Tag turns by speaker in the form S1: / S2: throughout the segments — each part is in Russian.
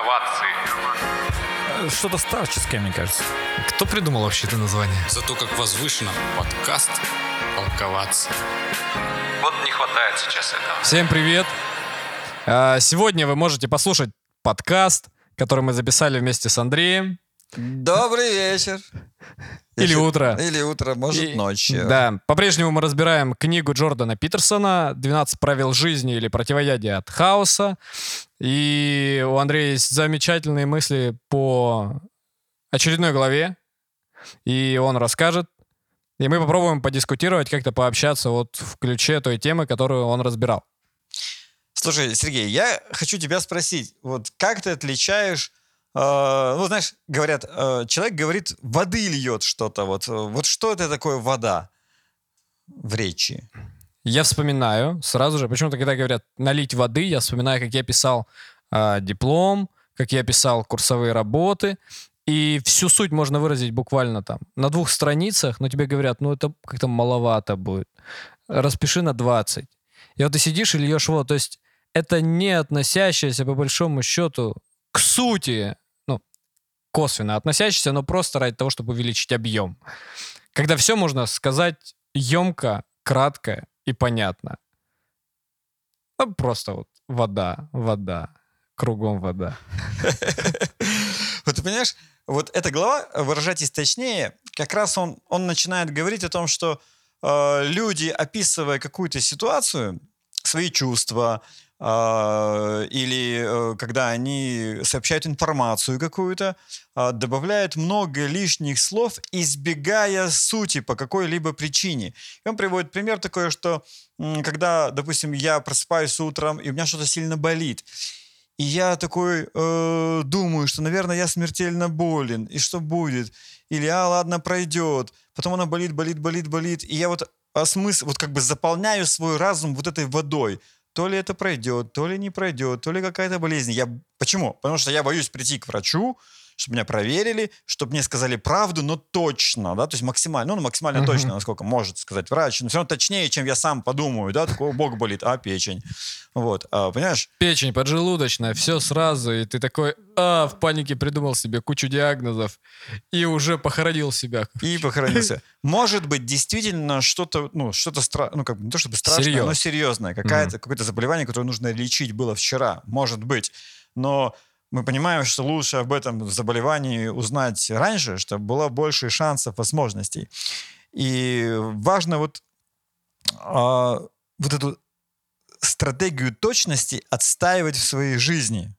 S1: Полковации.
S2: Что-то старческое, мне кажется.
S3: Кто придумал вообще это название?
S4: Зато как возвышенно подкаст «Полковаться».
S1: Вот не хватает сейчас этого.
S3: Всем привет! А, Сегодня вы можете послушать подкаст, который мы записали вместе с Андреем.
S5: Добрый вечер.
S3: Или утро.
S5: Или утро, может,
S3: И-
S5: ночью.
S3: Да, по-прежнему мы разбираем книгу Джордана Питерсона «12 правил жизни» или «Противоядие от хаоса». И у Андрея есть замечательные мысли по очередной главе. И он расскажет. И мы попробуем подискутировать, как-то пообщаться вот в ключе той темы, которую он разбирал.
S5: Слушай, Сергей, я хочу тебя спросить, вот как ты отличаешь, ну, знаешь, говорят, э, человек говорит, воды льет что-то, вот, э, вот что это такое вода в речи?
S3: Я вспоминаю сразу же, почему-то, когда говорят налить воды, я вспоминаю, как я писал а, диплом, как я писал курсовые работы, и всю суть можно выразить буквально там на двух страницах, но тебе говорят, ну это как-то маловато будет. Распиши на 20. И вот ты сидишь и льешь воду. То есть это не относящееся по большому счету к сути, ну, косвенно относящееся, но просто ради того, чтобы увеличить объем. Когда все можно сказать емко, кратко и понятно. Ну, просто вот вода, вода, кругом вода.
S5: Вот ты понимаешь, вот эта глава, выражайтесь точнее, как раз он, он начинает говорить о том, что э, люди, описывая какую-то ситуацию, свои чувства, э, или э, когда они сообщают информацию какую-то, э, добавляют много лишних слов, избегая сути по какой-либо причине. И он приводит пример такой, что когда, допустим, я просыпаюсь утром, и у меня что-то сильно болит, и я такой э, думаю, что, наверное, я смертельно болен. И что будет? Или, а, ладно, пройдет. Потом она болит, болит, болит, болит. И я вот а, смысл, вот как бы заполняю свой разум вот этой водой. То ли это пройдет, то ли не пройдет, то ли какая-то болезнь. Я... Почему? Потому что я боюсь прийти к врачу, чтобы меня проверили, чтобы мне сказали правду, но точно, да, то есть максимально, ну, максимально
S3: Мгм.
S5: точно, насколько может сказать врач, но все равно точнее, чем я сам подумаю, да, такой, «О, бог болит, а печень. Вот, а, понимаешь?
S3: Печень, поджелудочная, все сразу, и ты такой, а, в панике придумал себе кучу диагнозов и уже похоронил себя.
S5: И похоронился. Может быть, действительно что-то, ну, что-то стра... ну, как бы не то чтобы страшное,
S3: Серьез.
S5: но серьезное. Какая-то, Какое-то заболевание, которое нужно лечить было вчера. Может быть. Но мы понимаем, что лучше об этом заболевании узнать раньше, чтобы было больше шансов, возможностей. И важно вот, а, вот эту стратегию точности отстаивать в своей жизни.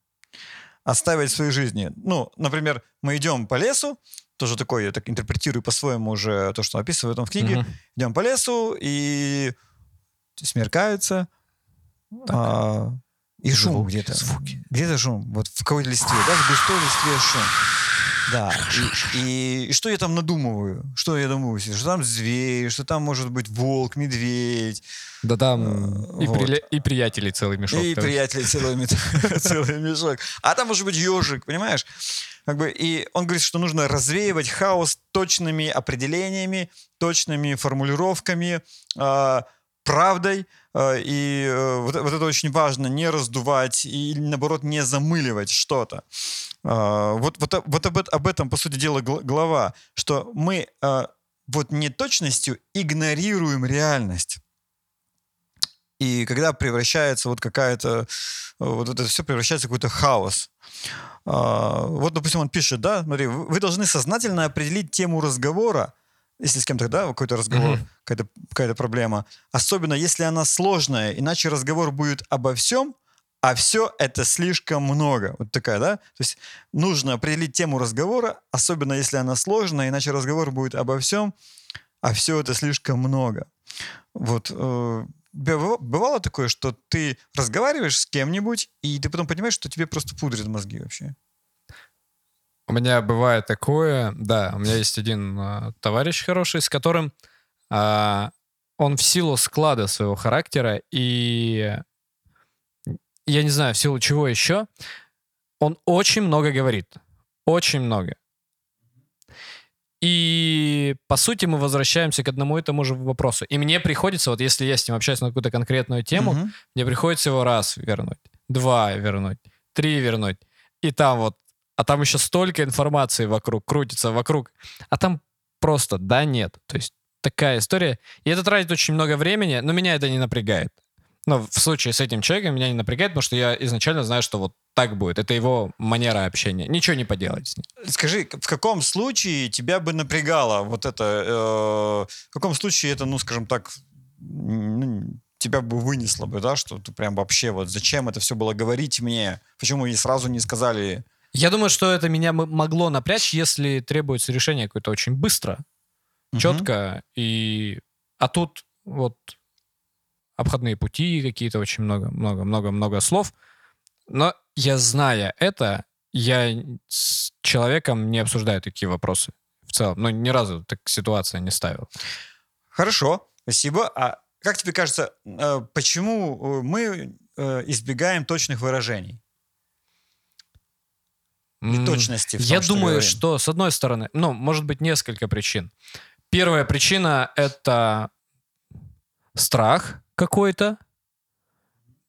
S5: Отстаивать в своей жизни. Ну, например, мы идем по лесу, тоже такое, я так интерпретирую по-своему уже то, что описываю там в книге.
S3: Мгм.
S5: Идем по лесу, и смеркается, а, и шум
S3: Звуки,
S5: где-то.
S3: звуки.
S5: Где-то шум. Вот в какой-то листве, да, в густой листве шум. Да. И, и- и что я там надумываю? Что я думаю? Что там зверь, что там может быть волк, медведь,
S3: Да там и,
S5: вот.
S3: приля- и приятелей целый мешок.
S5: и
S3: короче.
S5: приятели целый, целый мешок. А там может быть ежик, понимаешь? Как бы, и он говорит, что нужно развеивать хаос точными определениями, точными формулировками, а, правдой. а, и э, вот, вот это очень важно, не раздувать и, наоборот, не замыливать что-то. А, вот вот, вот об, об этом, по сути дела, гл- глава, что мы вот неточностью игнорируем реальность. И когда превращается вот какая-то, э, вот это все превращается в какой-то хаос. Вот, допустим, он пишет, да, смотри, вы должны сознательно определить тему разговора, если с кем-то, да, какой-то разговор,
S3: Мгм.
S5: какая-то, какая-то проблема, особенно если она сложная, иначе разговор будет обо всем, а все это слишком много. Вот такая, да? То есть нужно определить тему разговора, особенно если она сложная, иначе разговор будет обо всем, а все это слишком много. Вот. э, бывало такое, что ты разговариваешь с кем-нибудь, и ты потом понимаешь, что тебе просто пудрят мозги вообще?
S3: У меня бывает такое, да, у меня есть один а, товарищ хороший, с которым а, он в силу склада своего характера и я не знаю, в силу чего еще, он очень много говорит. Очень много. И, по сути, мы возвращаемся к одному и тому же вопросу. И мне приходится, вот если я с ним общаюсь на какую-то конкретную тему,
S5: Мгм.
S3: мне приходится его раз вернуть, два вернуть, три вернуть. и там вот, а там еще столько информации вокруг, крутится вокруг, а там просто да, нет. То есть такая история. И это тратит очень много времени, но меня это не напрягает. Но в случае с этим человеком меня не напрягает, потому что я изначально знаю, что вот так будет. Это его манера общения. Ничего не поделать с ним.
S5: Скажи, в каком случае тебя бы напрягало вот это? э, в каком случае это, ну, скажем так, ну, тебя бы вынесло бы, да, что ты прям вообще вот зачем это все было говорить мне? Почему и сразу не сказали?
S3: Я думаю, что это меня могло напрячь, если требуется решение какое-то очень быстро, четко, и... А тут вот обходные пути какие-то, очень много-много-много-много слов. Но я, зная это, я с человеком не обсуждаю такие вопросы в целом. Ну, ни разу так ситуация не ставил.
S5: Хорошо, спасибо. А как тебе кажется, э, почему э, мы э, избегаем точных выражений? И
S3: М,
S5: точности в том,
S3: Я
S5: что
S3: думаю,
S5: говорим?
S3: что с одной стороны, ну, может быть, несколько причин. Первая причина — это страх какой-то,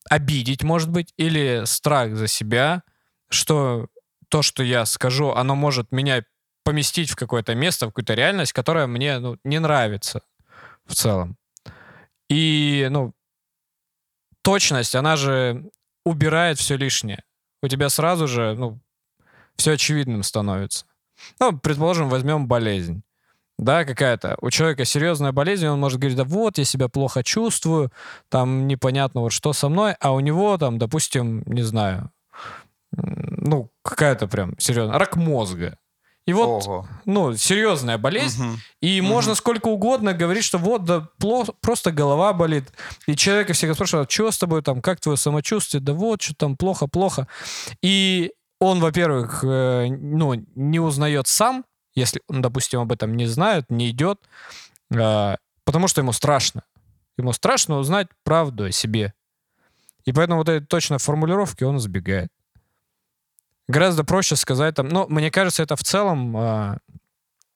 S3: обидеть, может быть, или страх за себя, что то, что я скажу, оно может меня поместить в какое-то место, в какую-то реальность, которая мне ну, не нравится в целом. И, ну, точность, она же убирает все лишнее. У тебя сразу же, ну, все очевидным становится. Ну, предположим, возьмем болезнь. Да, какая-то. У человека серьезная болезнь, он может говорить, да вот, я себя плохо чувствую, там непонятно вот что со мной, а у него там, допустим, не знаю, ну, какая-то прям серьезная, рак мозга. И вот,
S5: Ого.
S3: ну, серьезная болезнь,
S5: Мгм.
S3: и
S5: Мгм.
S3: можно сколько угодно говорить, что вот, да, плохо, просто голова болит. И человека всегда спрашивают, что с тобой там, как твое самочувствие? Да вот, что там плохо-плохо. И он, во-первых, э, ну, не узнает сам, если он, допустим, об этом не знает, не идет, э, потому что ему страшно. Ему страшно узнать правду о себе. И поэтому вот этой точной формулировки он избегает. Гораздо проще сказать там, ну, мне кажется, это в целом э,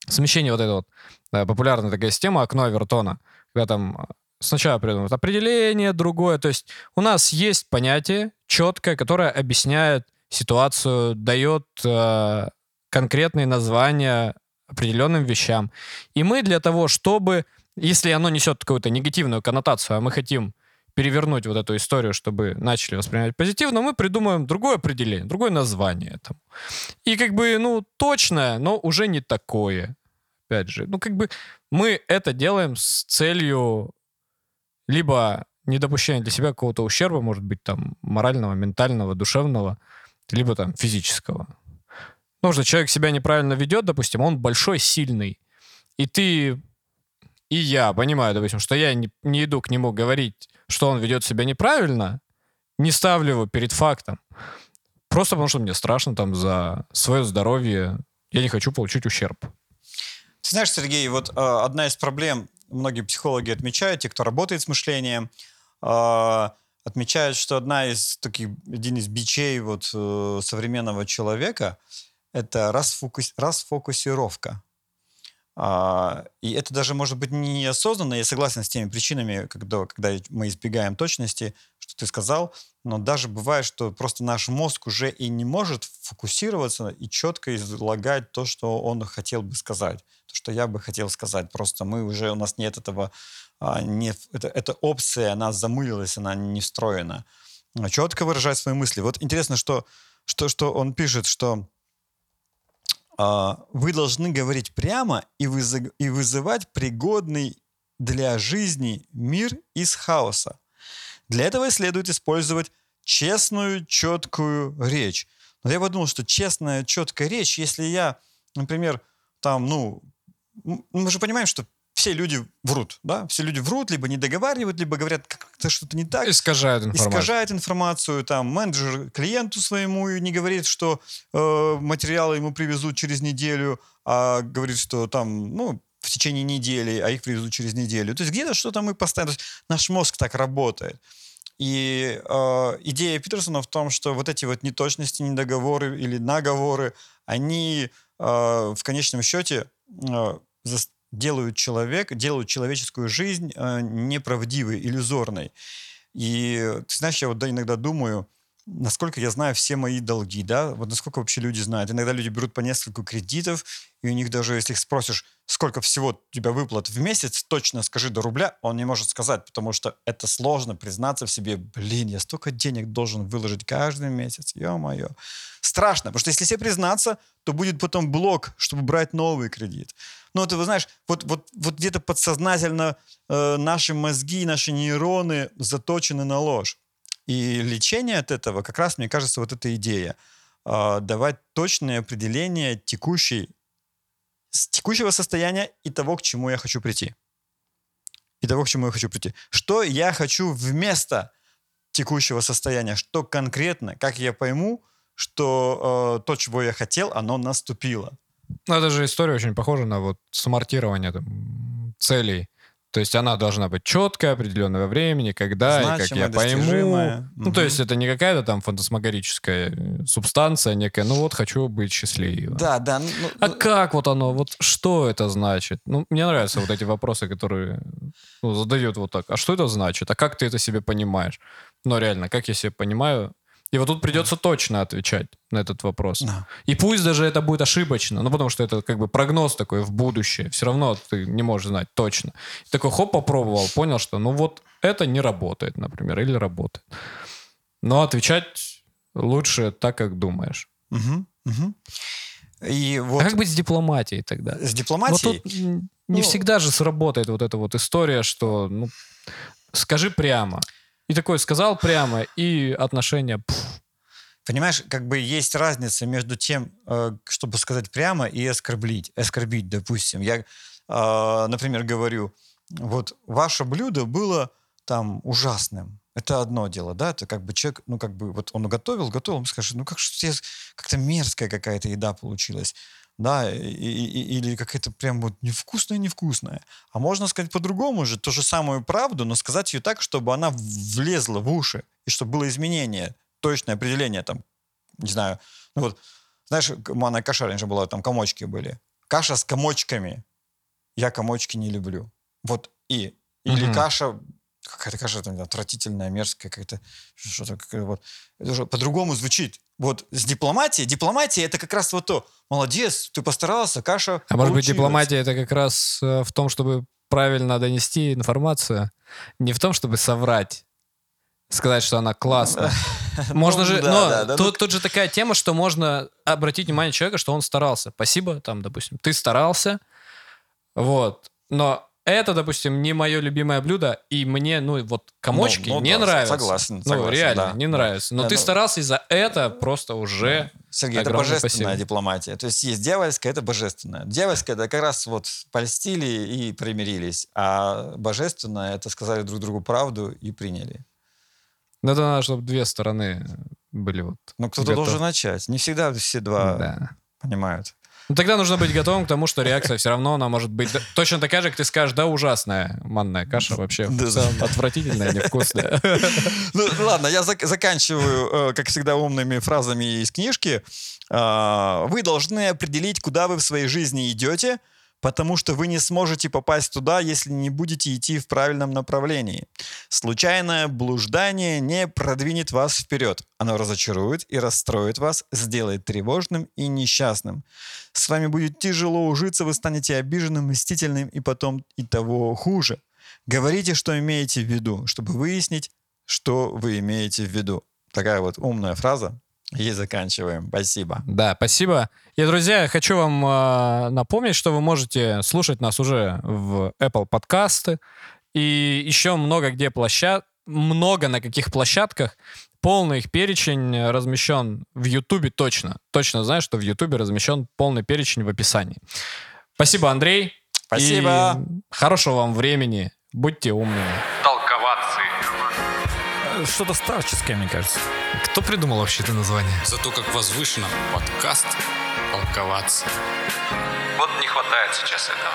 S3: смещение вот это вот э, популярная такая система окно Авертона, когда там э, сначала придумают определение, другое. То есть у нас есть понятие четкое, которое объясняет ситуацию, дает э, конкретные названия определенным вещам. И мы для того, чтобы, если оно несет какую-то негативную коннотацию, а мы хотим перевернуть вот эту историю, чтобы начали воспринимать позитивно, мы придумаем другое определение, другое название этому. И как бы, ну, точное, но уже не такое. Опять же, ну, как бы мы это делаем с целью либо недопущения для себя какого-то ущерба, может быть, там, морального, ментального, душевного, либо там физического. Ну, что человек себя неправильно ведет, допустим, он большой, сильный, и ты и я понимаю, допустим, что я не, не иду к нему говорить, что он ведет себя неправильно, не ставлю его перед фактом. Просто потому что мне страшно там за свое здоровье. Я не хочу получить ущерб.
S5: Ты знаешь, Сергей, вот э, одна из проблем, многие психологи отмечают, те, кто работает с мышлением, э, отмечают, что одна из таких, один из бичей вот, э, современного человека — это расфокус, расфокусировка. А, и это даже может быть неосознанно. Я согласен с теми причинами, когда, когда мы избегаем точности, что ты сказал. Но даже бывает, что просто наш мозг уже и не может фокусироваться и четко излагать то, что он хотел бы сказать. То, что я бы хотел сказать. Просто мы уже, у нас нет этого, а, не, это, эта опция, она замылилась, она не встроена. А Четко выражать свои мысли. Вот интересно, что, что, что он пишет, что а, вы должны говорить прямо и вызывать пригодный для жизни мир из хаоса. Для этого следует использовать честную, четкую речь. Но я подумал, что честная, четкая речь, если я, например, там, ну, м- мы же понимаем, что все люди врут, да? Все люди врут, либо не договаривают, либо говорят как-то что-то не так
S3: Искажают информацию.
S5: искажает информацию, там менеджер клиенту своему не говорит, что э, материалы ему привезут через неделю, а говорит, что там, ну, в течение недели, а их привезут через неделю. То есть где-то что-то мы постоянно... Наш мозг так работает. И э, идея Питерсона в том, что вот эти вот неточности, недоговоры или наговоры, они э, в конечном счете э, делают человек, делают человеческую жизнь э, неправдивой, иллюзорной. И ты знаешь, я вот да, иногда думаю, насколько я знаю все мои долги, да, вот насколько вообще люди знают. Иногда люди берут по несколько кредитов, и у них даже, если их спросишь, сколько всего у тебя выплат в месяц, точно скажи до рубля, он не может сказать, потому что это сложно признаться в себе, блин, я столько денег должен выложить каждый месяц, ё-моё. Страшно, потому что если себе признаться, то будет потом блок, чтобы брать новый кредит. Ну, это, вы знаешь, вот, вот, вот где-то подсознательно э, наши мозги, наши нейроны заточены на ложь. И лечение от этого, как раз, мне кажется, вот эта идея. э, давать точное определение текущей, текущего состояния и того, к чему я хочу прийти. И того, к чему я хочу прийти. Что я хочу вместо текущего состояния, что конкретно, как я пойму, что э, то, чего я хотел, оно наступило.
S3: Ну, это же история очень похожа на вот смартирование там, целей. То есть она должна быть четкая, определенного времени, когда и как я
S5: Значимая,
S3: пойму.
S5: достижимая.
S3: Ну, то есть это не какая-то там фантасмагорическая э, субстанция некая, ну вот хочу быть счастливым.
S5: Да, да. ну,
S3: А
S5: ну,
S3: как вот оно, вот что это значит? Ну, мне нравятся вот эти вопросы, которые ну, задают вот так. А что это значит? А как ты это себе понимаешь? Ну, реально, как я себе понимаю? И вот тут придется точно отвечать на этот вопрос.
S5: Да.
S3: И пусть даже это будет ошибочно, ну, потому что это как бы прогноз такой в будущее. Все равно ты не можешь знать точно. И такой хоп, попробовал, понял, что ну вот это не работает, например, или работает. Но отвечать лучше так, как думаешь.
S5: Мгм, мгм. И вот
S3: А как быть с дипломатией тогда?
S5: с дипломатией...
S3: м, не
S5: ну-
S3: всегда же сработает вот эта вот история, что ну, скажи прямо. И такой сказал прямо, и отношения...
S5: Понимаешь, как бы есть разница между тем, э, чтобы сказать прямо и оскорбить. Оскорбить, допустим. Я, э, например, говорю, вот ваше блюдо было там ужасным. Это одно дело, да, это как бы человек, ну как бы вот он готовил, готовил, он скажет, ну как что как-то мерзкая какая-то еда получилась, да, и- и- или какая-то прям вот невкусная-невкусная. А можно сказать по-другому же, ту же самую правду, но сказать ее так, чтобы она влезла в уши, и чтобы было изменение, точное определение, там, не знаю, ну вот, знаешь, манная каша раньше была, там комочки были. Каша с комочками. Я комочки не люблю. Вот и. Или
S3: Мгм.
S5: каша, какая-то каша там, отвратительная, мерзкая, какая-то, что-то какая вот. Это уже по-другому звучит. Вот с дипломатией, дипломатия это как раз вот то. Молодец, ты постарался, каша
S3: А может быть,
S5: получилась.
S3: дипломатия это как раз э, в том, чтобы правильно донести информацию, не в том, чтобы соврать, сказать, что она классная. Можно
S5: Ну,
S3: же,
S5: да,
S3: но
S5: да, да, ну,
S3: тут же такая тема, что можно обратить внимание человека, что он старался. Спасибо, там, допустим, ты старался, вот, но это, допустим, не мое любимое блюдо, и мне, ну, вот комочки
S5: Ну, ну
S3: не
S5: да,
S3: нравятся.
S5: согласен,
S3: Ну,
S5: согласен,
S3: реально,
S5: да,
S3: не
S5: да.
S3: нравится. Но
S5: Да,
S3: ты
S5: ну-
S3: старался, и за это просто уже...
S5: Сергей, это божественная
S3: спасибо.
S5: дипломатия. То есть есть дьявольская, это божественная. Дьявольская это как раз вот польстили и примирились, а божественная это сказали друг другу правду и приняли.
S3: Ну, это надо, чтобы две стороны были вот...
S5: Но кто-то
S3: готов.
S5: должен начать. Не всегда все два
S3: Да.
S5: понимают.
S3: Ну, тогда нужно быть готовым к тому, что реакция все равно, она может быть точно такая же, как ты скажешь, да, ужасная манная каша вообще
S5: Да,
S3: отвратительная, невкусная.
S5: Ну, ладно, я зак- заканчиваю, э, как всегда, умными фразами из книжки. А, Вы должны определить, куда вы в своей жизни идете, потому что вы не сможете попасть туда, если не будете идти в правильном направлении. Случайное блуждание не продвинет вас вперед. Оно разочарует и расстроит вас, сделает тревожным и несчастным. С вами будет тяжело ужиться, вы станете обиженным, мстительным и потом и того хуже. Говорите, что имеете в виду, чтобы выяснить, что вы имеете в виду. Такая вот умная фраза. И заканчиваем. Спасибо.
S3: Да, спасибо. И, друзья, хочу вам э, напомнить, что вы можете слушать нас уже в Apple подкасты и еще много где площад... много на каких площадках. Полный их перечень размещен в Ютубе точно. Точно знаю, что в Ютубе размещен полный перечень в описании. Спасибо, Андрей.
S5: Спасибо.
S3: И хорошего вам времени. Будьте умными.
S2: Что-то старческое, мне кажется.
S4: Кто придумал вообще это название? Зато как возвышенно подкаст толковаться.
S1: Вот не хватает сейчас этого.